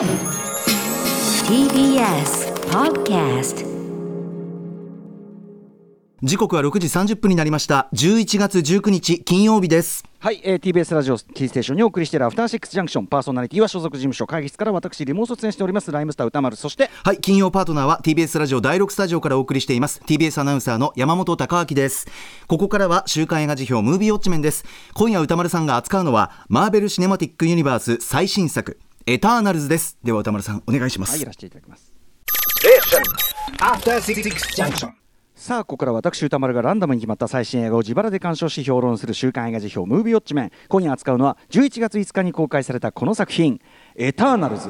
TBS Podcast 時刻は6時30分になりました。11月19日金曜日です。はい、えー、TBS ラジオキーステーションにお送りしているアフターシックスジャンクションパーソナリティは所属事務所会議室から私リモート出演しておりますライムスター歌丸。そしてはい金曜パートナーは TBS ラジオ第6スタジオからお送りしています。TBS アナウンサーの山本貴明です。ここからは週刊映画辞表ムービーウォッチメンです。今夜歌丸さんが扱うのはマーベル・シネマティック・ユニバース最新作エターナルズです。では歌丸さんお願いします、はいやらせていただきます.さあここから私歌丸がランダムに決まった最新映画を自腹で鑑賞し評論する週刊映画辞表ムービーウォッチメン。今夜扱うのは11月5日に公開されたこの作品「エターナルズ」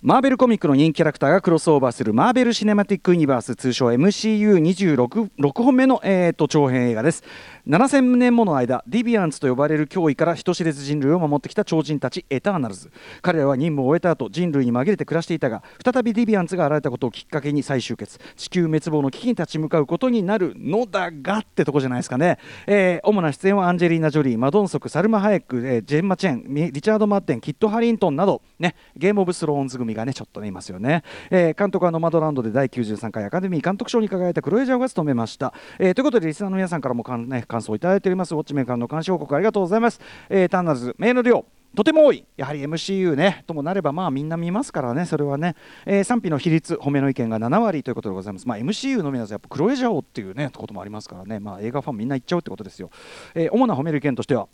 マーベルコミックの人気キャラクターがクロスオーバーするマーベル・シネマティック・ユニバース通称 MCU26 本目の、えー、と長編映画です。7000年もの間ディビアンツと呼ばれる脅威から人知れず人類を守ってきた超人たちエターナルズ彼らは任務を終えた後人類に紛れて暮らしていたが再びディビアンツが現れたことをきっかけに再集結。地球滅亡の危機に立ち向かうことになるのだがってとこじゃないですかね、えー主な出演はアンジェリーナ・ジョリーマドンソクサルマ・ハエック、えージェンマ・チェンリチャード・マーテンキット・ハリントンなどねゲーム・オブ・スローンズ組がねちょっとねいますよね、えー監督はノマドランドで第93回アカデミー監督賞に輝いたクロエジャーが務めました、えーということでリスナーの皆さんからもかん、ね、感想をいただいております。ウォッチメーカーの監視報告ありがとうございます、えー、ターナルズメール量。とても多い、やはり MCU ね、ともなれば、まあみんな見ますからね、それはね、えー賛否の比率、褒めの意見が7割ということでございます。まあ、MCU のみならず、やっぱクロエジャオっていうね、こともありますからね、まあ映画ファンみんな言っちゃうってことですよ。えー主な褒める意見としては、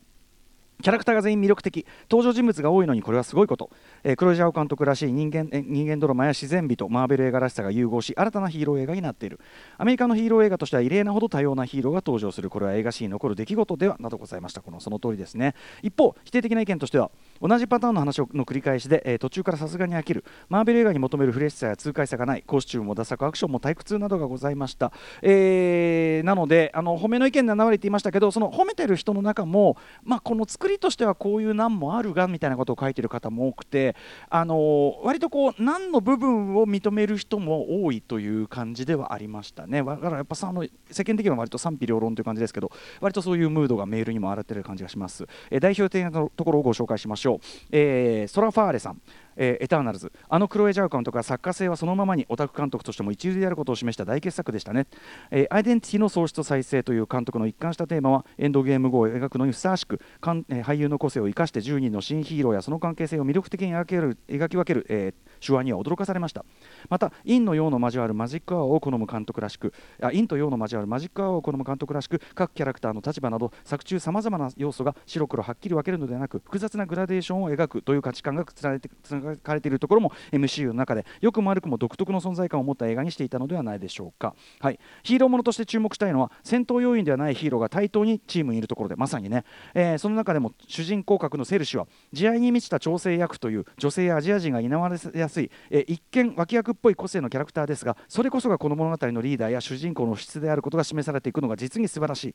キャラクターが全員魅力的。登場人物が多いのにこれはすごいこと、えークロエジャオ監督らしい人間え人間ドラマや自然美とマーベル映画らしさが融合し新たなヒーロー映画になっている。アメリカのヒーロー映画としては異例なほど多様なヒーローが登場する。これは映画史に残る出来事ではなどございました。このその通りですね。一方否定的な意見としては同じパターンの話の繰り返しで、えー途中からさすがに飽きる。マーベル映画に求めるフレッシュさや痛快さがない。コスチュームもダサくアクションも退屈などがございました、えーなのであの褒めの意見7割って言いましたけどその褒めてる人の中も、まあ、この作りとしてはこういう難もあるがみたいなことを書いてる方も多くてあの割とこう難の部分を認める人も多いという感じではありましたね。だからやっぱさあの世間的には割と賛否両論という感じですけど割とそういうムードがメールにも現れてる感じがします、えー代表的なところをご紹介しましょう、えーソラファーレさん。えーエターナルズあのクロエジャー監督は作家性はそのままにオタク監督としても一流であることを示した大傑作でしたね、えーアイデンティティの創出と再生という監督の一貫したテーマはエンドゲーム後を描くのにふさわしく、えー俳優の個性を生かして10人の新ヒーローやその関係性を魅力的に描ける描き分ける、え手腕には驚かされました。また陰の陽の交わるマジックアワーを好む監督らしくあ陰と陽の交わるマジックアワーを好む監督らしく各キャラクターの立場など作中さまざまな要素が白黒はっきり分けるのではなく複雑なグラデーションを描くという価値観がつられて貫かれているところも MCU の中で良くも悪くも独特の存在感を持った映画にしていたのではないでしょうか、はい、ヒーローものとして注目したいのは戦闘要員ではないヒーローが対等にチームにいるところでまさにね、えーその中でも主人公格のセルシは慈愛に満ちた調整役という女性やアジア人が担われやすい、えー一見脇役っぽい個性のキャラクターですがそれこそがこの物語のリーダーや主人公の質であることが示されていくのが実に素晴らしい、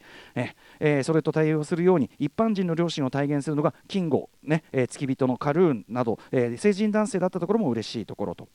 えそれと対応するように一般人の良心を体現するのがキンゴ、ね。えー付き人のカルーンなど、えー成人男性だったところも嬉しいところと。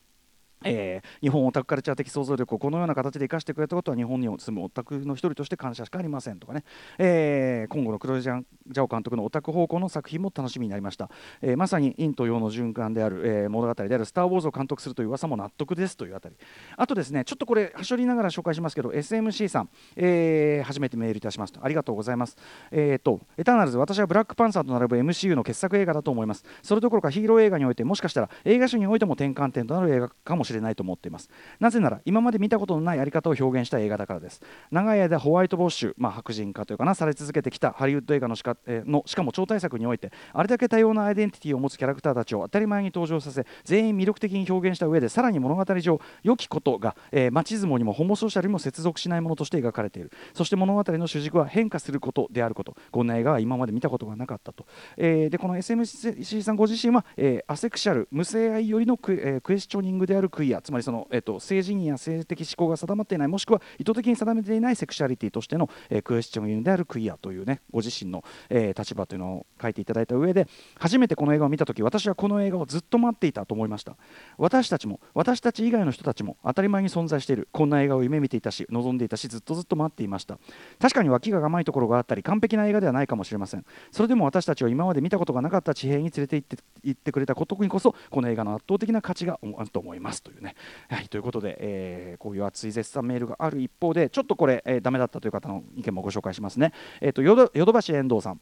えー日本オタクカルチャー的想像力をこのような形で生かしてくれたことは日本に住むオタクの一人として感謝しかありませんとかね、えー今後の黒ジャンジャオ監督のオタク方向の作品も楽しみになりました、えーまさに陰と陽の循環である、えー物語である「スター・ウォーズ」を監督するという噂も納得ですというあたり。あとですねちょっとこれはしょりながら紹介しますけど SMC さん、えー初めてメールいたしますありがとうございます。えーとエターナルズ私はブラックパンサーと並ぶ MCU の傑作映画だと思います。それどころかヒーロー映画においてもしかしたら映画史においても転換点となる映画かもしれません。ないと思っています。なぜなら今まで見たことのないやり方を表現した映画だからです。長い間ホワイトボッシュ、まあ、白人化というかなされ続けてきたハリウッド映画のしか,、えーのしかも超大作においてあれだけ多様なアイデンティティを持つキャラクターたちを当たり前に登場させ全員魅力的に表現した上でさらに物語上良きことが、えーマチズモにもホモソーシャルにも接続しないものとして描かれている。そして物語の主軸は変化することであること。こんな映画は今まで見たことがなかったと、えーでこの SMC さんご自身は、えーアセクシャル無性愛よりのク,、えークエスチョニングであるククイアつまりその、えー、と性自認や性的思考が定まっていないもしくは意図的に定めていないセクシャリティとしての、えークエスチョンであるクイアというねご自身の、えー立場というのを書いていただいた上で初めてこの映画を見た時私はこの映画をずっと待っていたと思いました。私たちも私たち以外の人たちも当たり前に存在しているこんな映画を夢見ていたし望んでいたしずっとずっと待っていました。確かに脇が甘いところがあったり完璧な映画ではないかもしれません。それでも私たちを今まで見たことがなかった地平に連れて行って行ってくれたことにこそこの映画の圧倒的な価値があると思います。というね。はいということで、えーこういう熱い絶賛メールがある一方でちょっとこれ、えー、ダメだったという方の意見もご紹介しますね。えっ、とヨドバシ遠藤さん。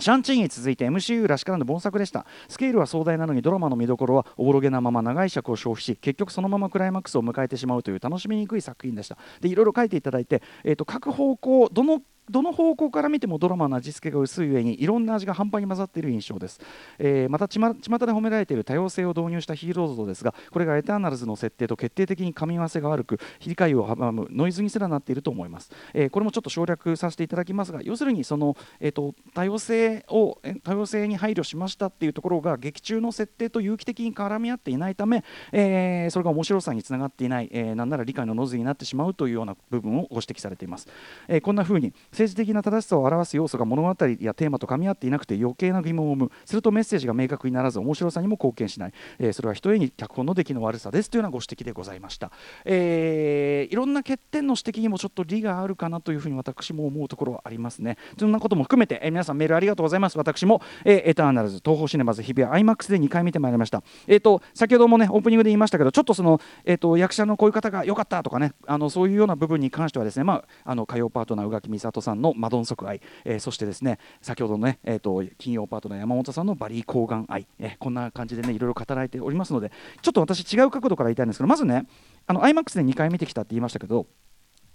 シャンチーに続いて MCU らしからぬ本作でした。スケールは壮大なのにドラマの見どころはおぼろげなまま長い尺を消費し結局そのままクライマックスを迎えてしまうという楽しみにくい作品でした。でいろいろ書いていただいて、えー、と各方向どのどの方向から見てもドラマの味付けが薄い上にいろんな味が半端に混ざっている印象です、えーまたちま巷で褒められている多様性を導入したヒーロー像ですがこれがエターナルズの設定と決定的に噛み合わせが悪く理解を阻むノイズにすらなっていると思います、えーこれもちょっと省略させていただきますが要するにその、えー、と多様性を多様性に配慮しましたっていうところが劇中の設定と有機的に絡み合っていないため、えーそれが面白さにつながっていない、えーなんなら理解のノイズになってしまうというような部分をご指摘されています、えこんな風に政治的な正しさを表す要素が物語やテーマと噛み合っていなくて余計な疑問を生む。するとメッセージが明確にならず面白さにも貢献しない、えーそれはひとえに脚本の出来の悪さですというようなご指摘でございました、えーいろんな欠点の指摘にもちょっと利があるかなというふうに私も思うところはありますね。そんなことも含めて、えー皆さんメールありがとうございます。私も、えーエターナルズ東宝シネマズ日比谷 IMAX で2回見てまいりました。えっ、と先ほどもねオープニングで言いましたけどちょっとその、えー、と役者のこういう方が良かったとかねあのそういうような部分に関してはですねまああの火曜パートナー宇垣美里さんのマドンソク愛、えーそしてですね先ほどのね、えー、と金曜パートナー山本さんのバリー抗がん愛、えーこんな感じでねいろいろ語られておりますのでちょっと私違う角度から言いたいんですけどまずねあの IMAX で2回見てきたって言いましたけど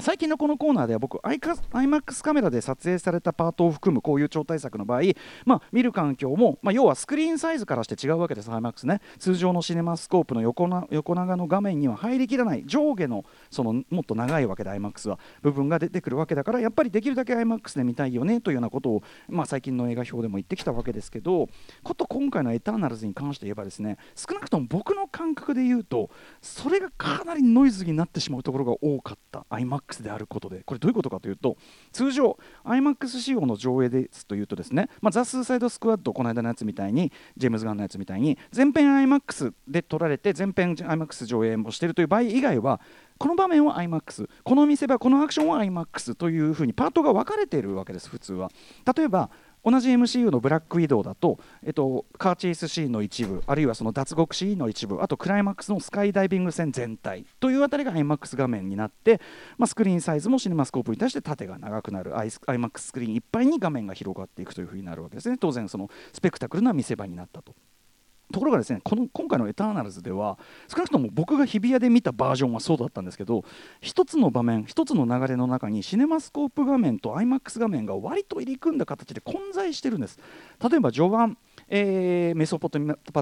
最近のこのコーナーでは僕アイカ IMAX カメラで撮影されたパートを含むこういう超大作の場合、まあ、見る環境も、まあ、要はスクリーンサイズからして違うわけです IMAX ね。通常のシネマスコープの横な横長の画面には入りきらない上下のそのもっと長いわけで IMAX は。部分が出てくるわけだからやっぱりできるだけ IMAX で見たいよねというようなことを、まあ、最近の映画表でも言ってきたわけですけどこと今回の「エターナルズ」に関して言えばですね少なくとも僕の感覚で言うとそれがかなりノイズになってしまうところが多かった IMAX であることでこれどういうことかというと通常 IMAX 仕様の上映ですというとですね、まあ、ザ・スーサイド・スクワッドこの間のやつみたいにジェームズ・ガンのやつみたいに全編 IMAX で撮られて全編 IMAX 上映もしているという場合以外はこの場面は IMAX この見せ場このアクションは IMAX というふうにパートが分かれているわけです普通は。例えば同じ MCU のブラックウィドウだと、えっと、カーチェイスシーンの一部あるいはその脱獄シーンの一部あとクライマックスのスカイダイビング戦全体というあたりが IMAX 画面になって、まあ、スクリーンサイズもシネマスコープに対して縦が長くなる IMAX スクリーンいっぱいに画面が広がっていくというふうになるわけですね当然そのスペクタクルな見せ場になったと。ところがですねこの今回の「エターナルズ」では少なくとも僕が日比谷で見たバージョンはそうだったんですけど一つの場面一つの流れの中にシネマスコープ画面と IMAX 画面が割と入り組んだ形で混在してるんです。例えば序盤えーメソポタ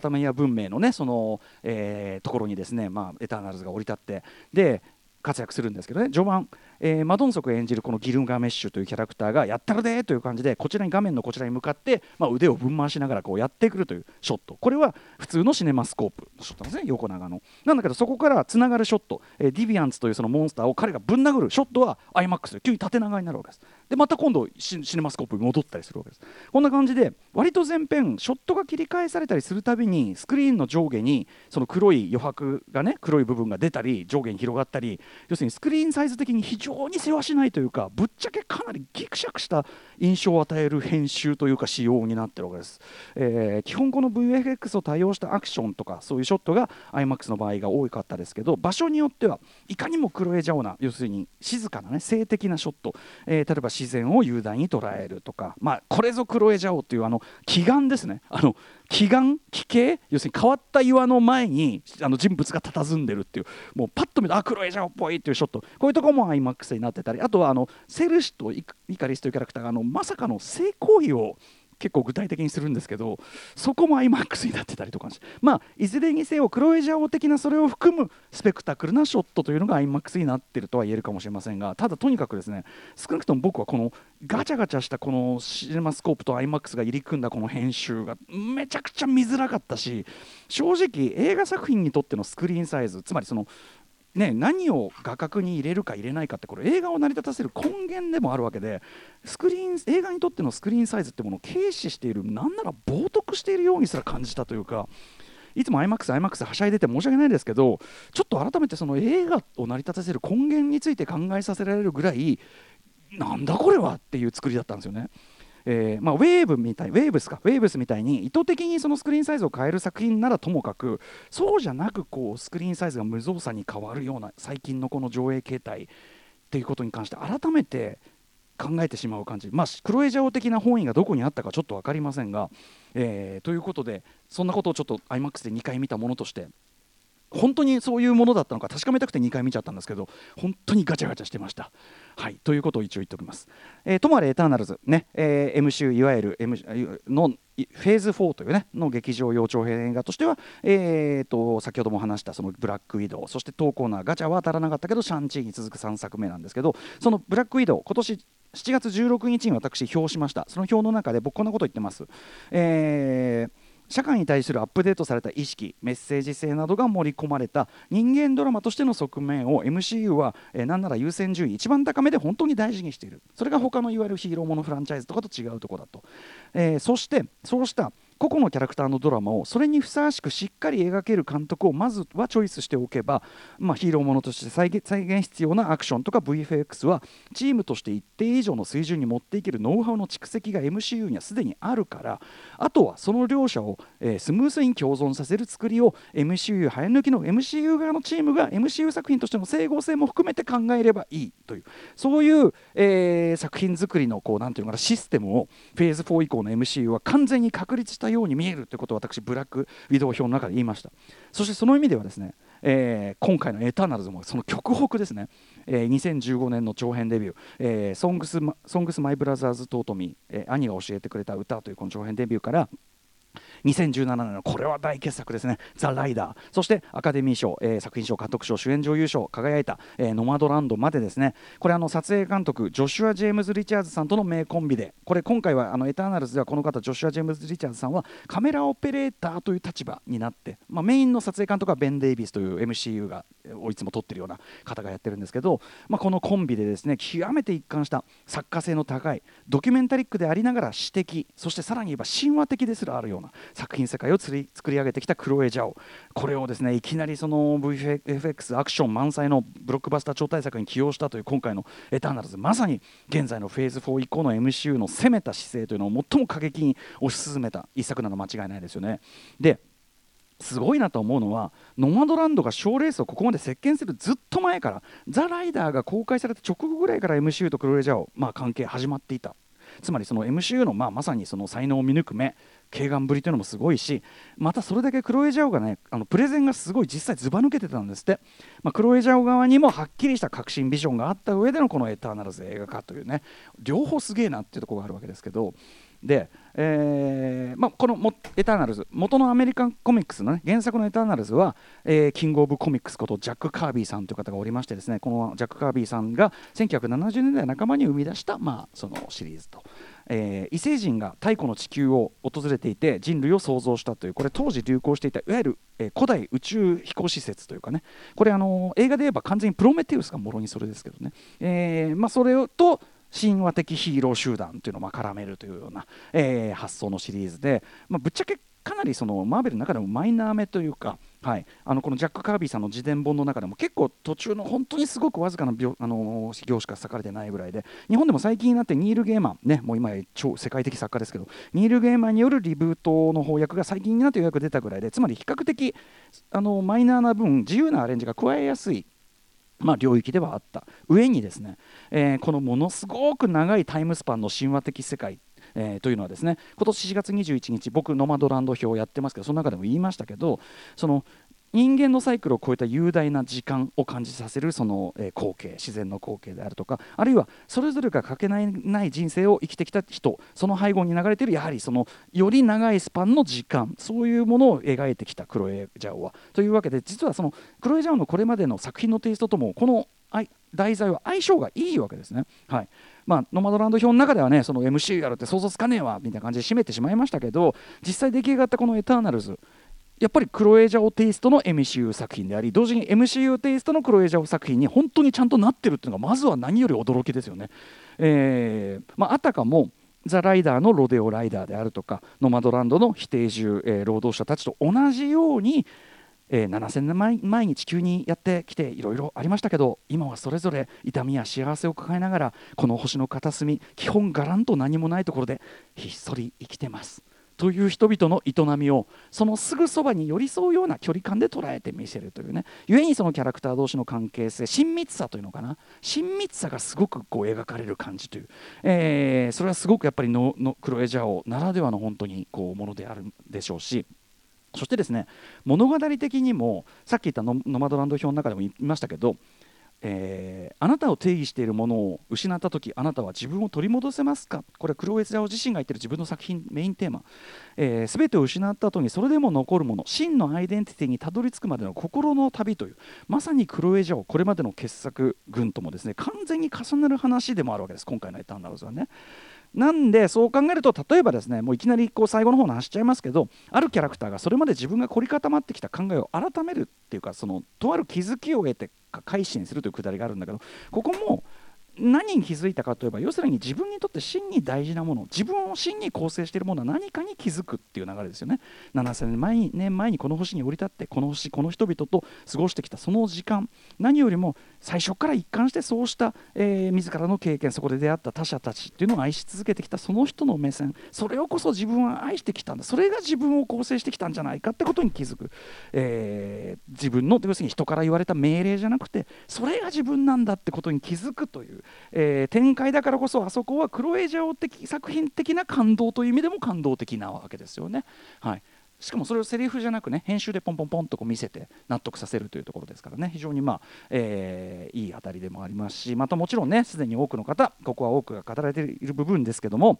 ミア文明のねその、えーところにですね、まあ、エターナルズが降り立ってで活躍するんですけどね。序盤、えーマドンソク演じるこのギルガメッシュというキャラクターがやったるでという感じでこちらに画面のこちらに向かって、まあ、腕をぶん回しながらこうやってくるというショット。これは普通のシネマスコープ。のショットなんですね横長の。なんだけどそこからつながるショット、えーディビアンツというそのモンスターを彼がぶん殴るショットは IMAX で急に縦長になるわけです。でまた今度シシネマスコープに戻ったりするわけです。こんな感じで割と前編ショットが切り返されたりするたびにスクリーンの上下にその黒い余白がね黒い部分が出たり上下に広がったり要するにスクリーンサイズ的に非常常に世話しないというかぶっちゃけかなりギクシャクした印象を与える編集というか仕様になってるわけです、えー基本この VFX を多用したアクションとかそういうショットが IMAX の場合が多かったですけど場所によってはいかにもクロエ・ジャオな要するに静かなね静的なショット、えー例えば自然を雄大に捉えるとかまあこれぞクロエ・ジャオっていうあの奇岩ですね。あの奇岩奇形要するに変わった岩の前にあの人物が佇んでるっていうもうパッと見てあ黒いじゃんっぽいっていうショット。こういうところも IMAX になってたりあとはあのセルシとイイカリスというキャラクターがあのまさかの性行為を結構具体的にするんですけどそこも IMAX になってたりとかしまあいずれにせよクロエジャオ的なそれを含むスペクタクルなショットというのが IMAX になってるとは言えるかもしれませんがただとにかくですね少なくとも僕はこのガチャガチャしたこのシネマスコープと IMAX が入り組んだこの編集がめちゃくちゃ見づらかったし正直映画作品にとってのスクリーンサイズつまりそのね、何を画角に入れるか入れないかってこれ映画を成り立たせる根源でもあるわけでスクリーン映画にとってのスクリーンサイズってものを軽視しているなんなら冒涜しているようにすら感じたというかいつも IMAX、IMAX はしゃいでて申し訳ないですけどちょっと改めてその映画を成り立たせる根源について考えさせられるぐらいなんだこれはっていう作りだったんですよね。えーまあ、ウェーブみたいウェーブスかウェーブスみたいに意図的にそのスクリーンサイズを変える作品ならともかくそうじゃなくこうスクリーンサイズが無造作に変わるような最近のこの上映形態っていうことに関して改めて考えてしまう感じ、まあ、クロエジャオ的な本意がどこにあったかちょっと分かりませんが、えー、ということでそんなことをちょっと iMAX で2回見たものとして本当にそういうものだったのか確かめたくて2回見ちゃったんですけど本当にガチャガチャしてました。はいということを一応言っておきます。えー、ともあれエターナルズ、ねえー、MCU いわゆる、M、のフェーズ4というねの劇場幼長編映画としては、えーと、先ほども話したそのブラックウィドウそして投稿なガチャは当たらなかったけどシャンチーに続く3作目なんですけどそのブラックウィドウ今年7月16日に私表しましたその表の中で僕こんなこと言ってます。えー社会に対するアップデートされた意識メッセージ性などが盛り込まれた人間ドラマとしての側面を MCU は、えー、何なら優先順位一番高めで本当に大事にしている。それが他のいわゆるヒーローものフランチャイズとかと違うところだと、えー、そしてそうした個々のキャラクターのドラマをそれにふさわしくしっかり描ける監督をまずはチョイスしておけば、まあ、ヒーローものとして再現再現必要なアクションとか VFX はチームとして一定以上の水準に持っていけるノウハウの蓄積が MCU にはすでにあるからあとはその両者を、えー、スムースに共存させる作りを MCU 早抜きの MCU 側のチームが MCU 作品としての整合性も含めて考えればいいというそういう、えー、作品作りのこうなんていうのかなシステムをフェーズ4以降の MCU は完全に確立したしたように見えるということを私ブラックウィドウ表の中で言いました。そしてその意味ではですね、えー、今回の「エターナルズ」もその極北ですね、えー、2015年の長編デビュー「えー、ソングスSongs My Brothers Taught Me、えー、兄が教えてくれた歌」というこの長編デビューから2017年のこれは大傑作ですね「ザ・ライダー」そしてアカデミー賞、えー、作品賞監督賞主演女優賞輝いた、えー、ノマドランドまでですね。これあの撮影監督ジョシュア・ジェームズ・リチャーズさんとの名コンビでこれ今回はあのエターナルズではこの方ジョシュア・ジェームズ・リチャーズさんはカメラオペレーターという立場になって、まあ、メインの撮影監督はベン・デイビスという MCU がをいつも撮ってるような方がやってるんですけど、まあ、このコンビでですね極めて一貫した作家性の高いドキュメンタリックでありながら詩的そしてさらに言えば神話的ですらあるような作品世界を作り上げてきたクロエ・ジャオ。これをですねいきなりその VFX アクション満載のブロックバスター超大作に起用したという今回の「エターナルズ」まさに現在のフェーズ4以降の MCU の攻めた姿勢というのを最も過激に推し進めた一作なの間違いないですよね。ですごいなと思うのはノマドランドが賞レースをここまで席巻するずっと前からザ・ライダーが公開された直後ぐらいから MCU とクロレジャーを、まあ、関係始まっていた。つまりその MCU の、まあ、まさにその才能を見抜く目。軽眼ぶりというのもすごいしまたそれだけクロエジャオがねあのプレゼンがすごい実際ずば抜けてたんですって、まあ、クロエジャオ側にもはっきりした革新ビジョンがあった上でのこの「エターナルズ」映画化というね両方すげえなっていうところがあるわけですけどで、えーまあ、このもエターナルズ元のアメリカンコミックスの、ね、原作のエターナルズは、えー、キング・オブ・コミックスことジャック・カービーさんという方がおりましてですねこのジャック・カービーさんが1970年代半ばに生み出した、まあ、そのシリーズと。えー、異星人が太古の地球を訪れていて人類を創造したというこれ当時流行していたいわゆる、えー、古代宇宙飛行施設というかね。これあのー、映画で言えば完全にプロメテウスがもろにそれですけどね、えーまあ、それと神話的ヒーロー集団というのを絡めるというような、えー、発想のシリーズで、まあ、ぶっちゃけかなりそのマーベルの中でもマイナーめというか、はい、あのこのジャック・カービーさんの自伝本の中でも結構途中の本当にすごくわずかなあの行しか書かれてないぐらいで日本でも最近になってニール・ゲーマン、ね、もう今超世界的作家ですけどニール・ゲーマンによるリブートの翻訳が最近になってようやく出たぐらいでつまり比較的あのマイナーな分自由なアレンジが加えやすいまあ、領域ではあった上にですね、えー、このものすごく長いタイムスパンの神話的世界えー、というのはですね今年4月21日僕ノマドランド表をやってますけどその中でも言いましたけどその人間のサイクルを超えた雄大な時間を感じさせるその、光景自然の光景であるとかあるいはそれぞれがかけないない人生を生きてきた人その背後に流れているやはりそのより長いスパンの時間そういうものを描いてきたクロエ・ジャオは。というわけで実はそのクロエ・ジャオのこれまでの作品のテイストともこの題材は相性がいいわけですね。はいまあ、ノマドランド表の中ではねその MC やるって想像つかねえわみたいな感じで締めてしまいましたけど実際出来上がったこの「エターナルズ」やっぱりクロエジャオテイストの MCU 作品であり同時に MCU テイストのクロエジャオ作品に本当にちゃんとなってるっていうのがまずは何より驚きですよね。えーまあ、あたかもザ・ライダーのロデオライダーであるとかノマドランドの否定住、えー労働者たちと同じように、えー7000年前前に地球にやってきていろいろありましたけど今はそれぞれ痛みや幸せを抱えながらこの星の片隅基本がらんと何もないところでひっそり生きてます。という人々の営みをそのすぐそばに寄り添うような距離感で捉えてみせるというね。故にそのキャラクター同士の関係性親密さというのかな。親密さがすごくこう描かれる感じという、えーそれはすごくやっぱりののクロエジャオならではの本当にこうものであるでしょうし。そしてですね物語的にもさっき言ったノマドランド表の中でも言いましたけど、えーあなたを定義しているものを失った時あなたは自分を取り戻せますか？これはクロエツラオ自身が言ってる自分の作品メインテーマ、えー、全てを失った後にそれでも残るもの真のアイデンティティにたどり着くまでの心の旅というまさにクロエジャオこれまでの傑作群ともですね完全に重なる話でもあるわけです今回のエターナルズはね。なんでそう考えると例えばですねもういきなりこう最後の方の話しちゃいますけどあるキャラクターがそれまで自分が凝り固まってきた考えを改めるっていうかそのとある気づきを得て改心するというくだりがあるんだけどここも何に気づいたかといえば要するに自分にとって真に大事なもの自分を真に構成しているものは何かに気づくっていう流れですよね。7000年前に年前にこの星に降り立ってこの星この人々と過ごしてきたその時間何よりも最初から一貫してそうした、えー自らの経験そこで出会った他者たちっていうのを愛し続けてきたその人の目線それをこそ自分は愛してきたんだそれが自分を構成してきたんじゃないかってことに気づく、えー自分の要するに人から言われた命令じゃなくてそれが自分なんだってことに気づくという、えー展開だからこそあそこはクロエジャオ的作品的な感動という意味でも感動的なわけですよね。はいしかもそれをセリフじゃなくね編集でポンポンポンとこう見せて納得させるというところですからね非常にまあ、えーいい当たりでもありますしまたもちろんねすでに多くの方ここは多くが語られている部分ですけども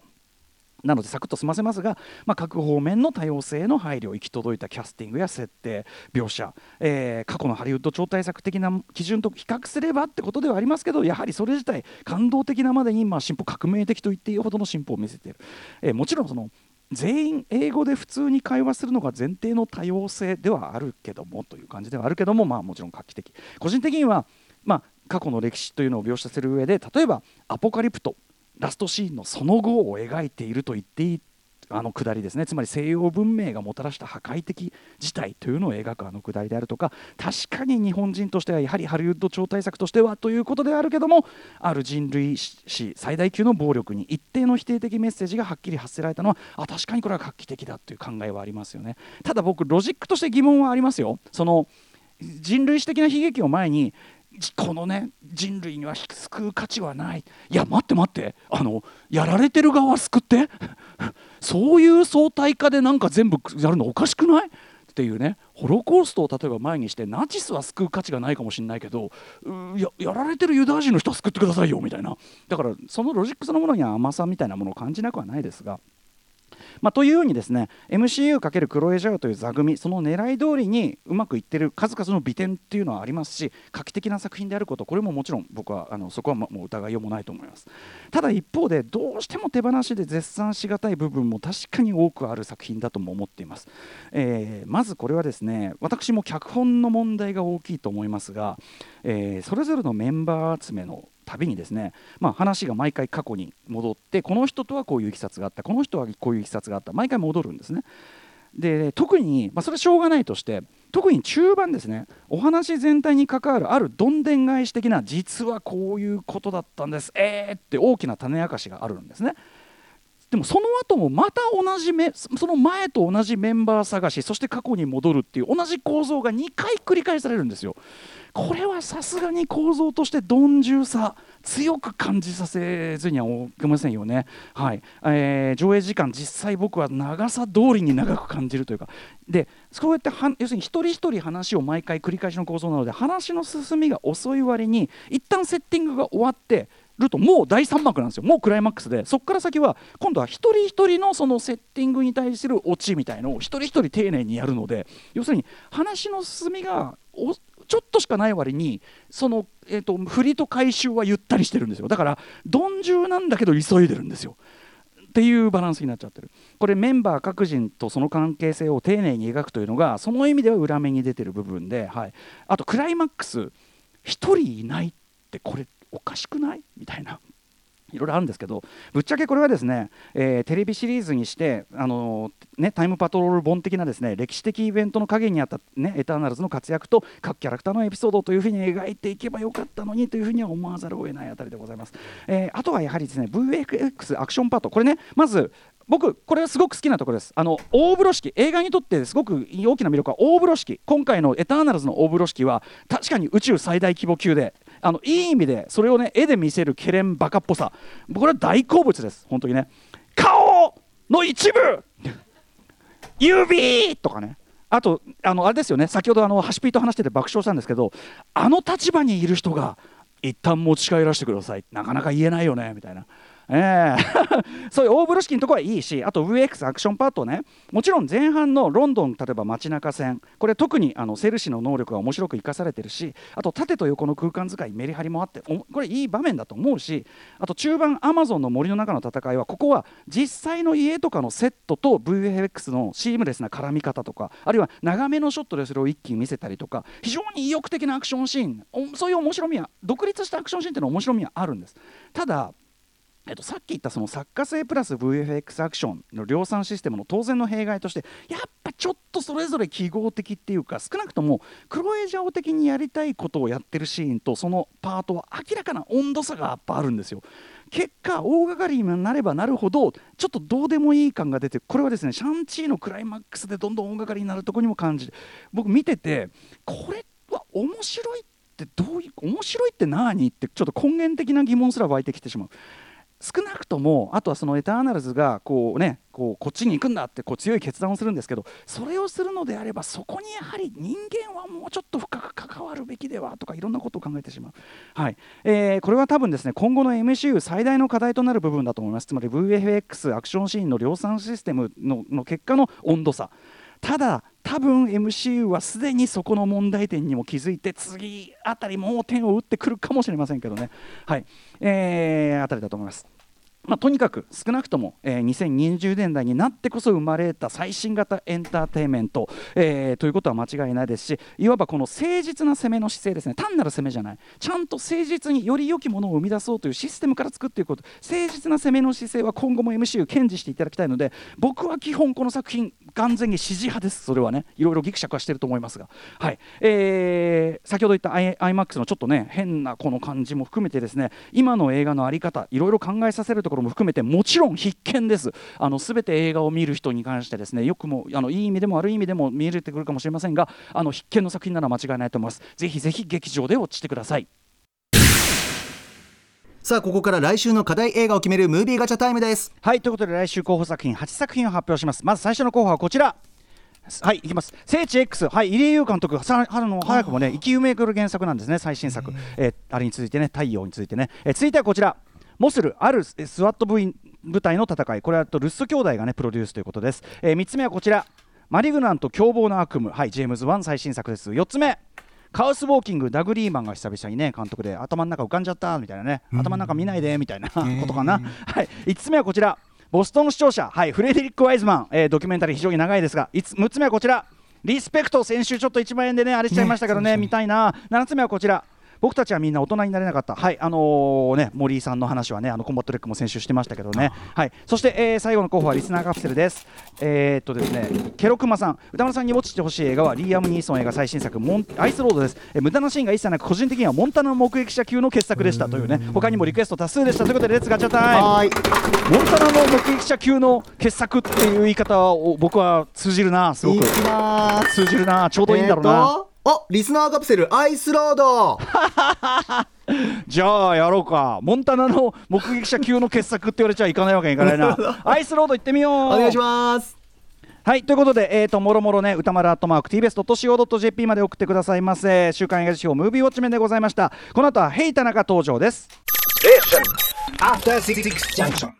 なのでサクッと済ませますが、まあ、各方面の多様性への配慮行き届いたキャスティングや設定描写、えー過去のハリウッド超大作的な基準と比較すればってことではありますけどやはりそれ自体感動的なまでに、まあ、進歩革命的と言っていいほどの進歩を見せている、えーもちろんその全員英語で普通に会話するのが前提の多様性ではあるけどもという感じではあるけども、まあ、もちろん画期的。個人的には、まあ、過去の歴史というのを描写する上で例えばアポカリプトラストシーンのその後を描いていると言っていいあの下りですね。つまり西洋文明がもたらした破壊的事態というのを描くあの下りであるとか確かに日本人としてはやはりハリウッド超大作としてはということであるけどもある人類史最大級の暴力に一定の否定的メッセージがはっきり発せられたのはあ確かにこれは画期的だという考えはありますよね。ただ僕ロジックとして疑問はありますよ。その人類史的な悲劇を前にこのね人類には救う価値はない。いや待って待って。あのやられてる側救って。そういう相対化でなんか全部やるのおかしくない？っていうね。ホロコーストを例えば前にしてナチスは救う価値がないかもしれないけどややられてるユダヤ人の人は救ってくださいよみたいな。だからそのロジックそのものには甘さみたいなものを感じなくはないですが。まあ、というようにですね MCU× クロエジャオという座組その狙い通りにうまくいってる数々の美点っていうのはありますし画期的な作品であることこれももちろん僕はあのそこはもう疑いようもないと思います。ただ一方でどうしても手放しで絶賛しがたい部分も確かに多くある作品だとも思っています、えーまずこれはですね私も脚本の問題が大きいと思いますが、えーそれぞれのメンバー集めの旅にですね、まあ、話が毎回過去に戻ってこの人とはこういういきさつがあったこの人はこういういきさつがあった毎回戻るんですね。で特に、まあ、それはしょうがないとして特に中盤ですねお話全体に関わるあるどんでん返し的な実はこういうことだったんですえーって大きな種明かしがあるんですね。でもその後もまた同じめその前と同じメンバー探しそして過去に戻るっていう同じ構造が2回繰り返されるんですよ。これはさすがに構造として鈍重さ強く感じさせずにはおけませんよね、はい。えー、上映時間実際僕は長さ通りに長く感じるというか。でそうやっては要するに一人一人話を毎回繰り返しの構造なので話の進みが遅い割に一旦セッティングが終わってるともう第3幕なんですよ。もうクライマックスで。そこから先は今度は一人一人のそのセッティングに対するオチみたいのを一人一人丁寧にやるので要するに話の進みがちょっとしかない割にその、えーと、振りと回収はゆったりしてるんですよ。だから鈍重なんだけど急いでるんですよ。っていうバランスになっちゃってる。これメンバー各人とその関係性を丁寧に描くというのがその意味では裏目に出てる部分で、はい、あとクライマックス1人いないってこれおかしくない？みたいな。いろいろあるんですけどぶっちゃけこれはですね、えー、テレビシリーズにしてあのー、ね、タイムパトロール本的なですね歴史的イベントの陰にあった、ね、エターナルズの活躍と各キャラクターのエピソードというふうに描いていけばよかったのにというふうには思わざるを得ないあたりでございます、えー、あとはやはりですね VFX アクションパート。これねまず僕これはすごく好きなところです。あの大風呂敷。映画にとってすごく大きな魅力は大風呂敷。今回のエターナルズの大風呂敷は確かに宇宙最大規模級であのいい意味でそれをね絵で見せるケレンバカっぽさ。僕は大好物です。本当にね。顔の一部指とかね。あとあのあれですよね。先ほどあのハシピーと話してて爆笑したんですけどあの立場にいる人が一旦持ち帰らせてください。なかなか言えないよねみたいな。えー、そういう大風呂敷のところはいいしあと VX アクションパートね。もちろん前半のロンドン例えば街中線これ特にあのセルシーの能力が面白く生かされてるしあと縦と横の空間使いメリハリもあってこれいい場面だと思うしあと中盤アマゾンの森の中の戦いはここは実際の家とかのセットと VFX のシームレスな絡み方とかあるいは長めのショットでそれを一気に見せたりとか非常に意欲的なアクションシーン。そういう面白みは独立したアクションシーンっていうのは面白みはあるんです。ただえっと、さっき言ったその作家性プラス VFX アクションの量産システムの当然の弊害としてやっぱちょっとそれぞれ記号的っていうか少なくともクロエジャオ的にやりたいことをやってるシーンとそのパートは明らかな温度差がやっぱあるんですよ。結果大掛かりになればなるほどちょっとどうでもいい感が出てこれはですねシャンチーのクライマックスでどんどん大掛かりになるとこにも感じる僕見ててこれは面白いってどういう面白いって何ってちょっと根源的な疑問すら湧いてきてしまう。少なくともあとはそのエターナルズがこうねこうこっちに行くんだってこう強い決断をするんですけどそれをするのであればそこにやはり人間はもうちょっと深く関わるべきではとかいろんなことを考えてしまう、はい。えー、これは多分ですね今後の MCU 最大の課題となる部分だと思います。つまり VFX アクションシーンの量産システムのの結果の温度差。ただ多分 MCU はすでにそこの問題点にも気づいて次あたりもう点を打ってくるかもしれませんけどね。はい。えー、あたりだと思います。まあ、とにかく少なくとも、えー、2020年代になってこそ生まれた最新型エンターテインメント、えー、ということは間違いないですしいわばこの誠実な攻めの姿勢ですね。単なる攻めじゃない。ちゃんと誠実により良きものを生み出そうというシステムから作っていくこと。誠実な攻めの姿勢は今後も MCU 堅持していただきたいので僕は基本この作品完全に支持派です。それはね。いろいろぎくしゃくはしてると思いますが、はい。えー、先ほど言った IMAX のちょっとね変なこの感じも含めてですね。今の映画の在り方いろいろ考えさせるところも含めてもちろん必見です。あの全て映画を見る人に関してですねよくもあのいい意味でも悪い意味でも見えてくるかもしれませんがあの必見の作品なら間違いないと思います。ぜひぜひ劇場でウォッチしてください。さあここから来週の課題映画を決めるムービーガチャタイムです。はいということで来週候補作品8作品を発表します。まず最初の候補はこちら。はいいきます。聖地 X はい入江悠監督。さ春の早くもねイキウメくる原作なんですね最新作、えー、あれについてね太陽についてね、えー、続いてはこちらモスルある SWAT 部隊の戦い。これはとルッソ兄弟がねプロデュースということです、えー、3つ目はこちら。マリグナント凶暴な悪夢。はいジェームズ・ワン最新作です。4つ目。カオス・ウォーキングダグ・リーマンが久々にね監督で頭の中浮かんじゃったみたいなね、頭の中見ないでみたいなことかな、はい、5つ目はこちら。ボストン市庁舎、はい、フレデリック・ワイズマン、えー、ドキュメンタリー非常に長いですが。6つ目はこちら。リスペクト先週ちょっと1万円でねあれしちゃいましたけどね見たいな。7つ目はこちら僕たちはみんな大人になれなかった、はいあのー、ね、森井さんの話はねあのコンバット REC も先週してましたけどね、はい、そして、えー、最後の候補はリスナーカプセルです。えー、っとですね、ケロクマさん、宇多丸さんにウォッチしてほしい映画はリーアム・ニーソン映画最新作モンアイスロードです、えー、無駄なシーンが一切なく個人的にはモンタナの目撃者級の傑作でしたというね。他にもリクエスト多数でした。ということで Let's ガチャタイム。モンタナの目撃者級の傑作っていう言い方を僕は通じるなすごく。通じるなちょうどいいんだろうな、えーあリスナーカプセルアイスロード。じゃあやろうか。モンタナの目撃者級の傑作って言われちゃいかないわけにいかないな。アイスロード行ってみよう。お願いします。はいということで、えー、ともろもろね歌丸アットマーク TBS.CO.JP まで送ってくださいませ。週刊映画辞表ムービーウォッチメンでございました。この後はヘイ田中登場です。After Six Junction.